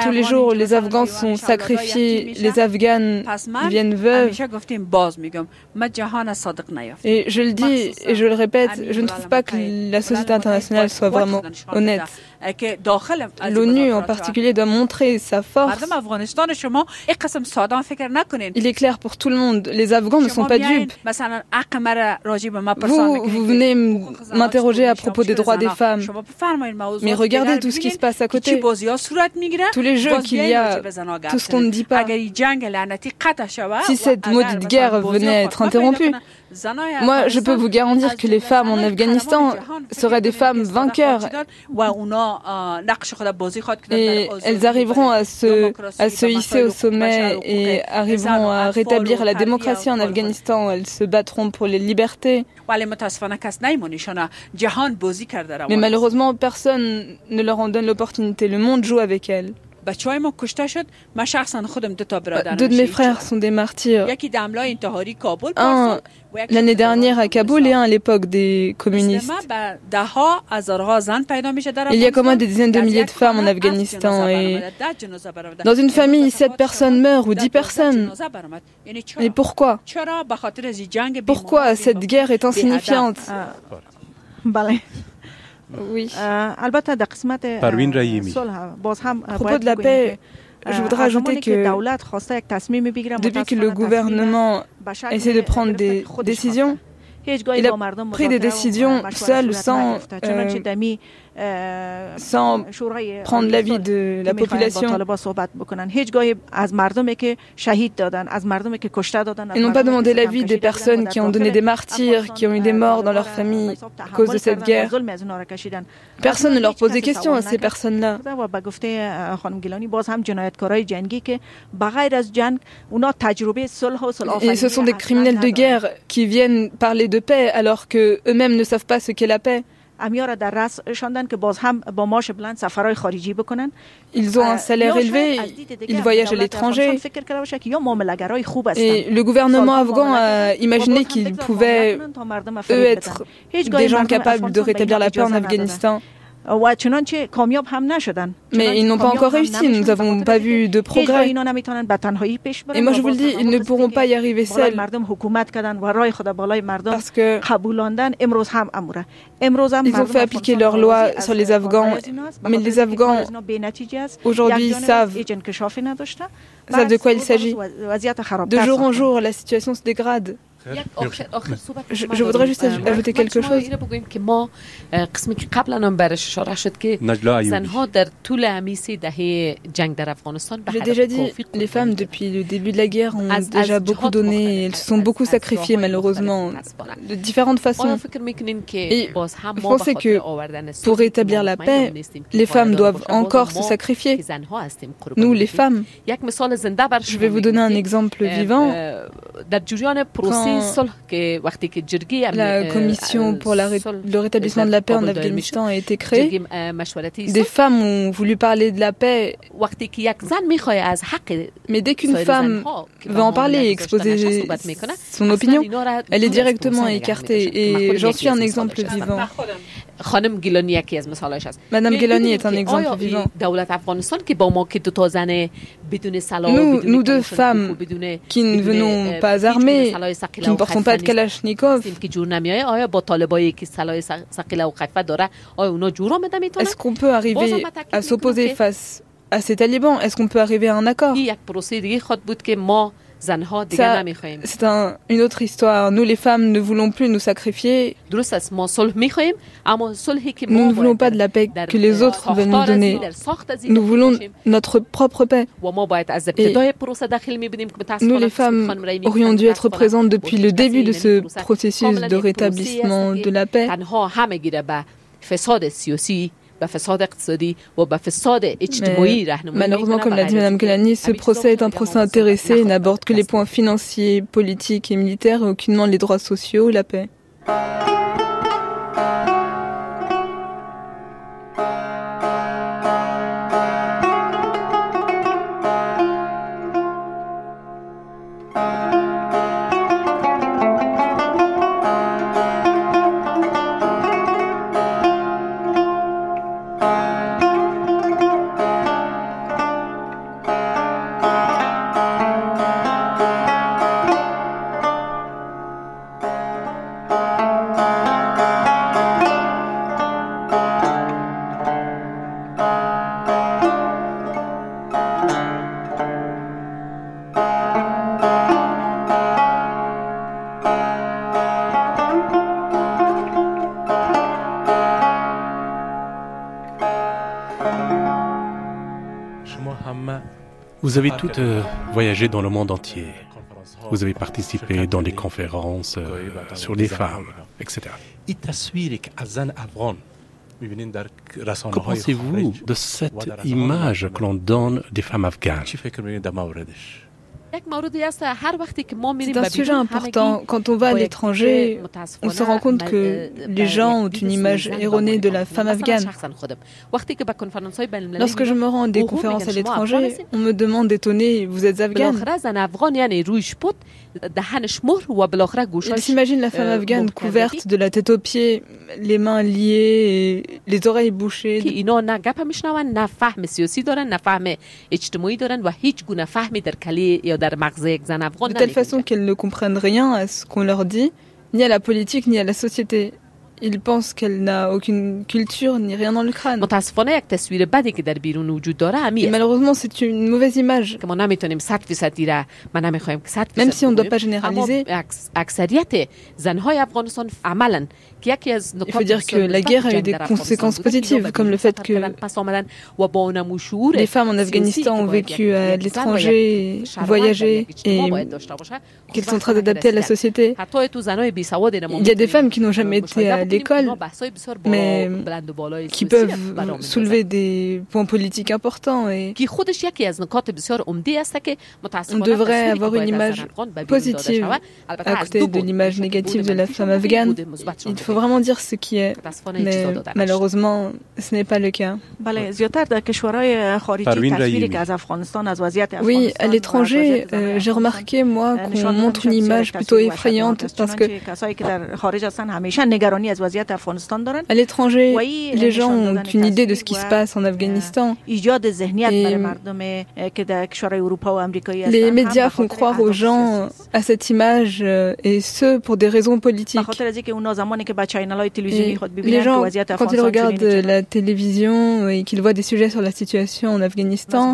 Tous les jours, les Afghans sont sacrifiés, les Afghanes viennent veuves. Et je le dis et je le répète, je ne trouve pas que la société internationale soit vraiment honnête. L'ONU en particulier doit montrer sa force. Il est clair pour tout le monde, les Afghans ne sont pas dupes. Vous, vous venez m'interroger à propos des droits des femmes. Mais regardez tout ce qui se passe à côté. Tous les jeux qu'il y a, tout ce qu'on ne dit pas. Si cette maudite guerre venait à être interrompue, moi, je peux vous garantir que les femmes en Afghanistan seraient des femmes vainqueurs. Et elles arriveront à se, à se hisser au sommet et arriveront à rétablir la démocratie en Afghanistan. Elles se battront pour les libertés. Mais malheureusement, personne ne leur en donne l'opportunité. Le monde joue avec elles. Deux de mes frères sont des martyrs. Un l'année dernière à Kaboul et un à l'époque des communistes. Il y a comme des dizaines de milliers de femmes en Afghanistan et dans une famille, sept personnes meurent ou dix personnes. Et pourquoi Pourquoi cette guerre est insignifiante? Oui. À propos de la paix, je voudrais ajouter que depuis que le gouvernement essaie de prendre des décisions, il a pris des décisions seul sans euh, sans prendre l'avis de la population. Ils n'ont pas demandé l'avis des personnes qui ont donné des martyrs, qui ont eu des morts dans leur famille à cause de cette guerre. Personne ne leur pose des questions à ces personnes-là. Et ce sont des criminels de guerre qui viennent parler de paix alors que eux-mêmes ne savent pas ce qu'est la paix. Ils ont un salaire élevé, ils voyagent à l'étranger. Et le gouvernement afghan a imaginé qu'ils pouvaient, eux, être des gens capables de rétablir la paix en Afghanistan. Mais ils n'ont pas encore réussi, nous n'avons pas vu de progrès. Et moi je vous le dis, ils ne pourront pas y arriver seuls. Parce que ils ont fait appliquer leurs lois sur les Afghans, mais les Afghans aujourd'hui savent, savent de quoi il s'agit. De jour en jour, la situation se dégrade. Je, je voudrais juste ajouter quelque chose. J'ai déjà dit, les femmes depuis le début de la guerre ont déjà beaucoup donné, elles se sont beaucoup sacrifiées malheureusement, de différentes façons. Et je pensais que pour rétablir la paix, les femmes doivent encore se sacrifier. Nous, les femmes. Je vais vous donner un exemple vivant. Quand la commission pour le rétablissement de la paix en Afghanistan a été créée, des femmes ont voulu parler de la paix. Mais dès qu'une femme veut en parler et exposer son opinion, elle est directement écartée. Et j'en suis un exemple vivant. Madame Gilani est un exemple vivant. Nous, nous deux femmes qui ne venons pas armées, qui ne portons pas de Kalachnikov, est-ce qu'on peut arriver à s'opposer face à ces talibans Est-ce qu'on peut arriver à un accord c'est une autre histoire. Nous, les femmes, ne voulons plus nous sacrifier. Nous ne voulons pas de la paix que les autres veulent nous donner. Nous voulons notre propre paix. nous, les femmes, aurions dû être présentes depuis le début de ce processus de rétablissement de la paix. Malheureusement, comme l'a dit Mme Kelani, ce procès est un procès intéressé et n'aborde que les points financiers, politiques et militaires et aucunement les droits sociaux ou la paix. Avez toutes euh, voyagé dans le monde entier. Vous avez participé dans des conférences euh, sur les femmes, etc. Que pensez-vous de cette image que l'on donne des femmes afghanes? C'est un sujet important. Quand on va à l'étranger, on se rend compte que les gens ont une image erronée de la femme afghane. Lorsque je me rends à des conférences à l'étranger, on me demande d'étonner, vous êtes afghane Ils s'imaginent la femme afghane couverte de la tête aux pieds, les mains liées, et les oreilles bouchées. De telle façon qu'elles ne comprennent rien à ce qu'on leur dit, ni à la politique, ni à la société. Il pense qu'elle n'a aucune culture ni rien dans le crâne. Et malheureusement, c'est une mauvaise image. Même si on ne doit pas généraliser, il faut dire que la guerre a eu des conséquences positives, comme le fait que les femmes en Afghanistan ont vécu à l'étranger, voyagé et qu'elles sont très adaptées à la société. Il y a des femmes qui n'ont jamais été à l'école, mais qui peuvent soulever des points politiques importants. Et on devrait avoir une image positive à côté de l'image négative de la femme afghane. Il faut vraiment dire ce qui est, mais malheureusement, ce n'est pas le cas. Oui, à l'étranger, euh, j'ai remarqué, moi, qu'on montre une image plutôt effrayante parce que à l'étranger, les gens ont une idée de ce qui se passe en Afghanistan. Et les médias font croire aux gens à cette image euh, et ce pour des raisons politiques. les gens, quand ils regardent la télévision et qu'ils voient des sujets sur la situation en Afghanistan,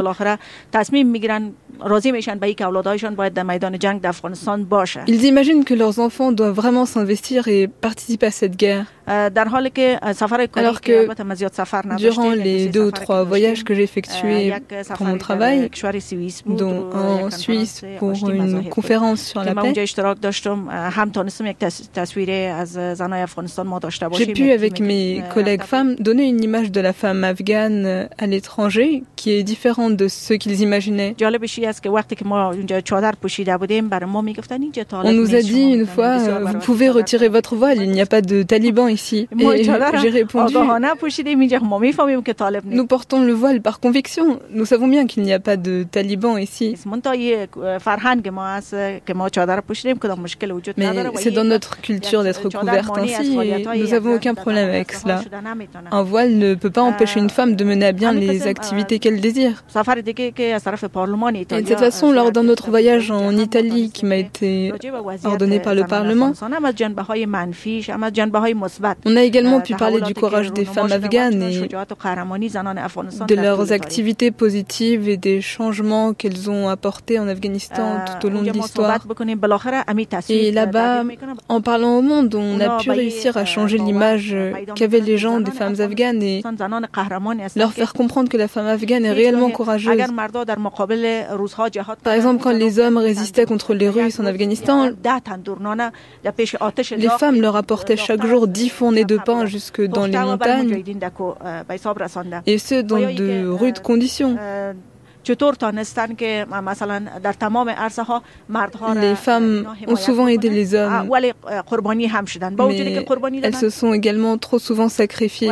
ils imaginent que leurs enfants doivent vraiment s'investir et participer à cette guerre. Alors que durant les deux ou trois voyages que j'ai effectués pour mon travail, dont en Suisse pour une conférence sur la paix, j'ai pu, avec mes collègues femmes, donner une image de la femme afghane à l'étranger qui est différente de ce qu'ils imaginaient. On nous a dit une fois, vous pouvez retirer votre voile, il n'y a pas de talibans ici. Et j'ai répondu, nous portons le voile par conviction. Nous savons bien qu'il n'y a pas de talibans ici. Mais c'est dans notre culture d'être couverte ainsi et nous n'avons aucun problème avec cela. Un voile ne peut pas empêcher une femme de mener à bien les activités qu'elle désire. Et de cette façon, lors d'un autre voyage en Italie qui m'a été ordonné par le Parlement, on a également pu parler du courage des femmes afghanes et de leurs activités positives et des changements qu'elles ont apportés en Afghanistan tout au long de l'histoire. Et là-bas, en parlant au monde, on a pu réussir à changer l'image qu'avaient les gens des femmes afghanes et leur faire comprendre que la femme afghane est réellement courageuse. Par exemple, quand les hommes résistaient contre les Russes en Afghanistan, les femmes leur apportaient chaque jour dix fournées de pain jusque dans les montagnes, et ce, dans de rudes conditions. Les femmes ont souvent aidé les hommes, elles se sont également trop souvent sacrifiées.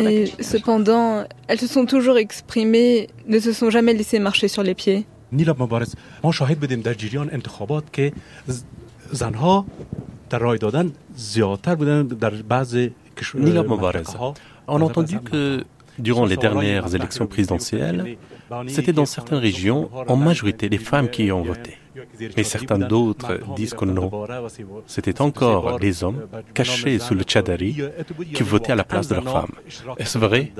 Et cependant, elles se sont toujours exprimées, ne se sont jamais laissées marcher sur les pieds. On a entendu que durant les dernières élections présidentielles, c'était dans certaines régions en majorité les femmes qui ont voté. Mais certains d'autres disent que non. C'était encore les hommes cachés sous le tchadari qui votaient à la place de leurs femmes. Est-ce vrai?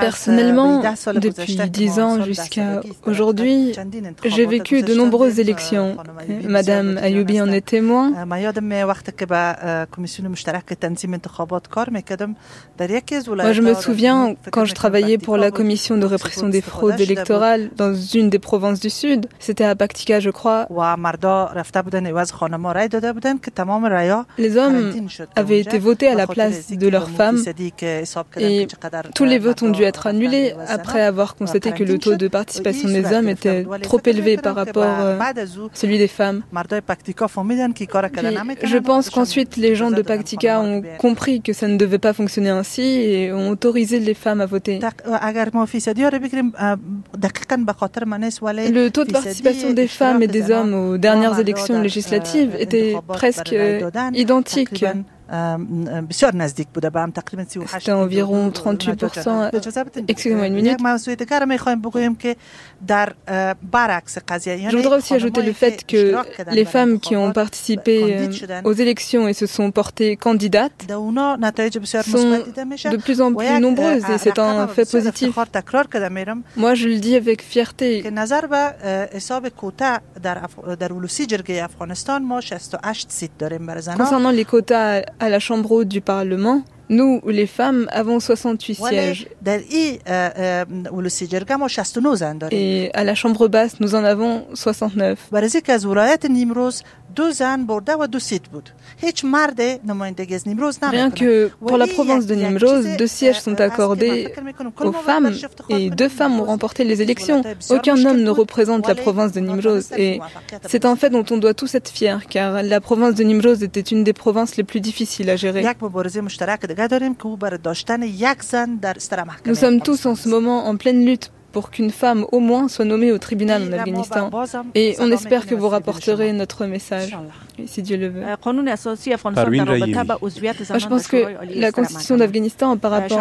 Personnellement, depuis dix ans jusqu'à aujourd'hui, j'ai vécu de nombreuses élections. Madame Ayoubi en est témoin. Moi, je me souviens quand je travaillais pour la commission de répression des fraudes électorales dans une des provinces du Sud. C'était à Paktika, je crois. Les hommes avaient été votés à la place de leurs femmes et tous les votes ont dû être annulés après avoir constaté que le taux de participation des hommes était trop élevé par rapport à celui des femmes. je pense qu'ensuite les gens de Paktika ont compris que ça ne devait pas fonctionner ainsi et ont autorisé les femmes à voter. Le taux de participation des femmes et des hommes aux dernières élections législatives était presque identique. C'était environ 38%. Excusez-moi une minute. Je voudrais aussi ajouter le fait que les femmes qui ont participé aux élections et se sont portées candidates sont de plus en plus nombreuses et c'est un fait positif. Moi, je le dis avec fierté. Concernant les quotas à la chambre haute du Parlement, nous, les femmes, avons 68 sièges. Et à la chambre basse, nous en avons 69. Rien que pour la province de Nimrose, deux sièges sont accordés aux femmes et deux femmes ont remporté les élections. Aucun homme ne représente la province de Nimrose et c'est un fait dont on doit tous être fiers car la province de Nimrose était une des provinces les plus difficiles à gérer. Nous sommes tous en ce moment en pleine lutte pour qu'une femme au moins soit nommée au tribunal en Afghanistan. Et on espère que vous rapporterez notre message, si Dieu le veut. Euh, je pense que la constitution d'Afghanistan par rapport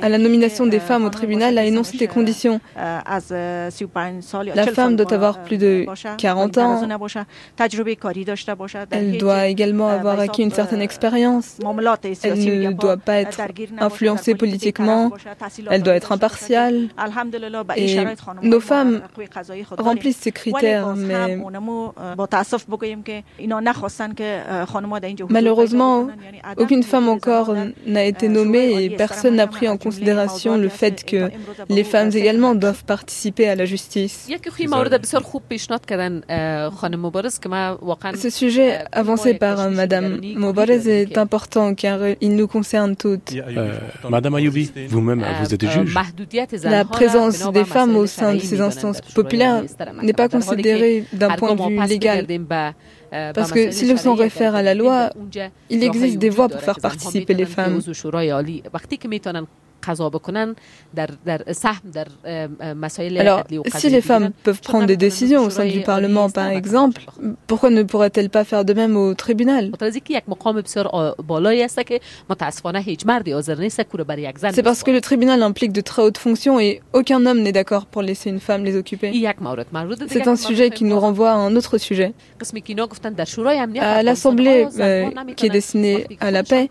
à la nomination des femmes au tribunal a énoncé des conditions. La femme doit avoir plus de 40 ans. Elle doit également avoir acquis une certaine expérience. Elle ne doit pas être influencée politiquement. Elle doit être impartiale. Et nos femmes remplissent ces critères, mais malheureusement, aucune femme encore n'a été nommée et personne n'a pris en considération le fait que les femmes également doivent participer à la justice. Ce sujet avancé par Madame Mobarez est important car il nous concerne toutes. Euh, Madame Ayoubi, vous-même, vous êtes juge. La présence des femmes au sein de ces instances populaires n'est pas considérée d'un point de vue légal. Parce que si le son réfère à la loi, il existe des voies pour faire participer les femmes. Alors, si les femmes peuvent prendre des décisions au sein du Parlement, par exemple, pourquoi ne pourraient-elles pas faire de même au tribunal? C'est parce que le tribunal implique de très hautes fonctions et aucun homme n'est d'accord pour laisser une femme les occuper. C'est un sujet qui nous renvoie à un autre sujet. À l'Assemblée euh, qui est destinée à la paix,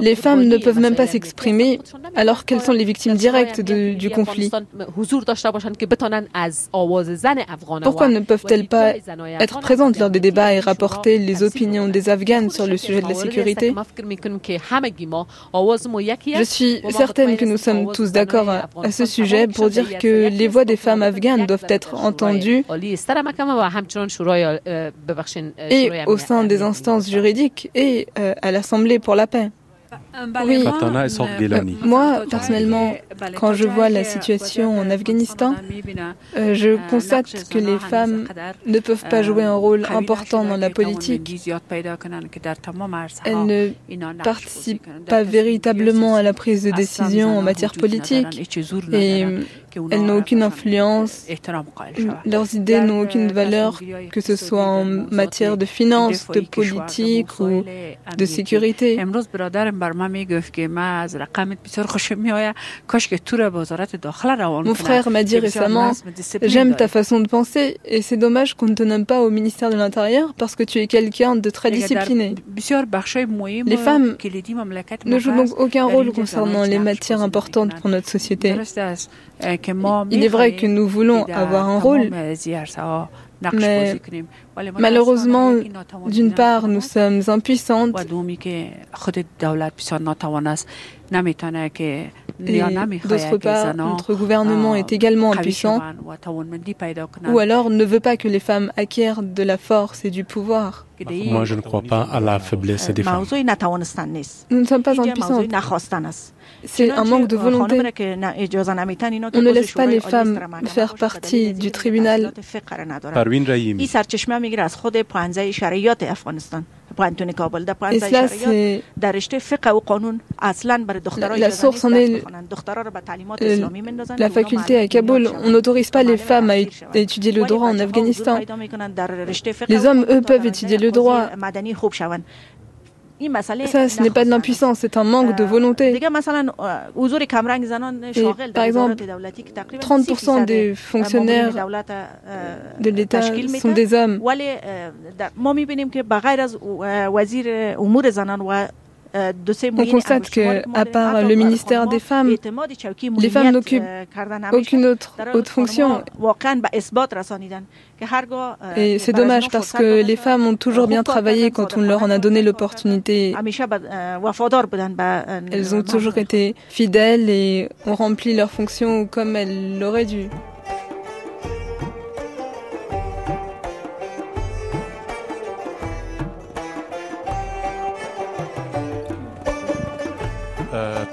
les femmes ne peuvent même pas s'exprimer alors qu'elles sont les victimes directes du conflit. Pourquoi ne peuvent-elles pas être présentes lors des débats et rapporter les opinions des Afghanes sur le sujet de la sécurité Je suis certaine que nous sommes tous d'accord à, à ce sujet pour dire que les voix des femmes afghanes doivent être entendues et au sein des instances juridiques et euh, à l'Assemblée pour la paix. Oui. Euh, moi, personnellement, quand je vois la situation en Afghanistan, euh, je constate que les femmes ne peuvent pas jouer un rôle important dans la politique. Elles ne participent pas véritablement à la prise de décision en matière politique. et elles n'ont aucune influence, leurs idées n'ont aucune valeur, que ce soit en matière de finances, de politique ou de sécurité. Mon frère m'a dit récemment, j'aime ta façon de penser et c'est dommage qu'on ne te nomme pas au ministère de l'Intérieur parce que tu es quelqu'un de très discipliné. Les femmes ne jouent donc aucun rôle concernant les matières importantes pour notre société. Il est vrai que nous voulons avoir un rôle, mais malheureusement, d'une part, nous sommes impuissantes. Et d'autre part, notre gouvernement est également impuissant, ou alors ne veut pas que les femmes acquièrent de la force et du pouvoir. Moi, je ne crois pas à la faiblesse des femmes. Nous ne sommes pas impuissants. C'est un manque de volonté. On ne laisse pas les femmes faire partie du tribunal. Et cela, c'est la source en est la faculté à Kaboul. On n'autorise pas les femmes à étudier le droit en Afghanistan. Les hommes, eux, peuvent étudier le droit. Ça, ce n'est pas de l'impuissance, c'est un manque de volonté. Et, par exemple, 30% des fonctionnaires de l'État sont des hommes. Euh, On constate que, à part le ministère des Femmes, les femmes n'occupent aucune autre haute fonction. Et c'est dommage parce que les femmes ont toujours bien travaillé quand on leur en a donné l'opportunité. Elles ont toujours été fidèles et ont rempli leurs fonctions comme elles l'auraient dû.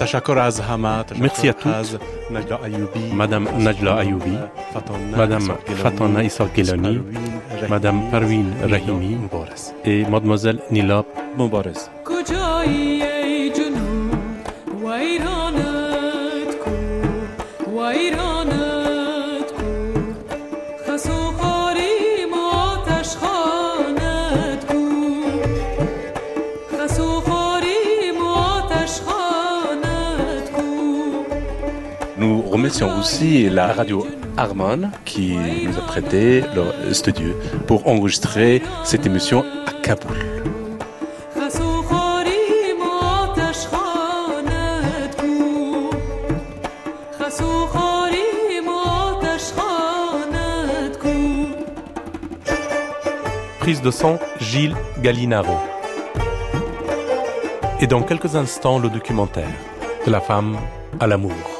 تشكر از هما ميرسي ا نجلا ايوبي مدام نجلا ايوبي مدام فاتونا ايسا كيلوني مدام بروين رحيمي مبارس اي مادموزيل نيلاب مبارس كوجاي remercions aussi la radio Arman qui nous a prêté leur studio pour enregistrer cette émission à Kaboul. Prise de son Gilles Gallinaro. Et dans quelques instants, le documentaire de la femme à l'amour.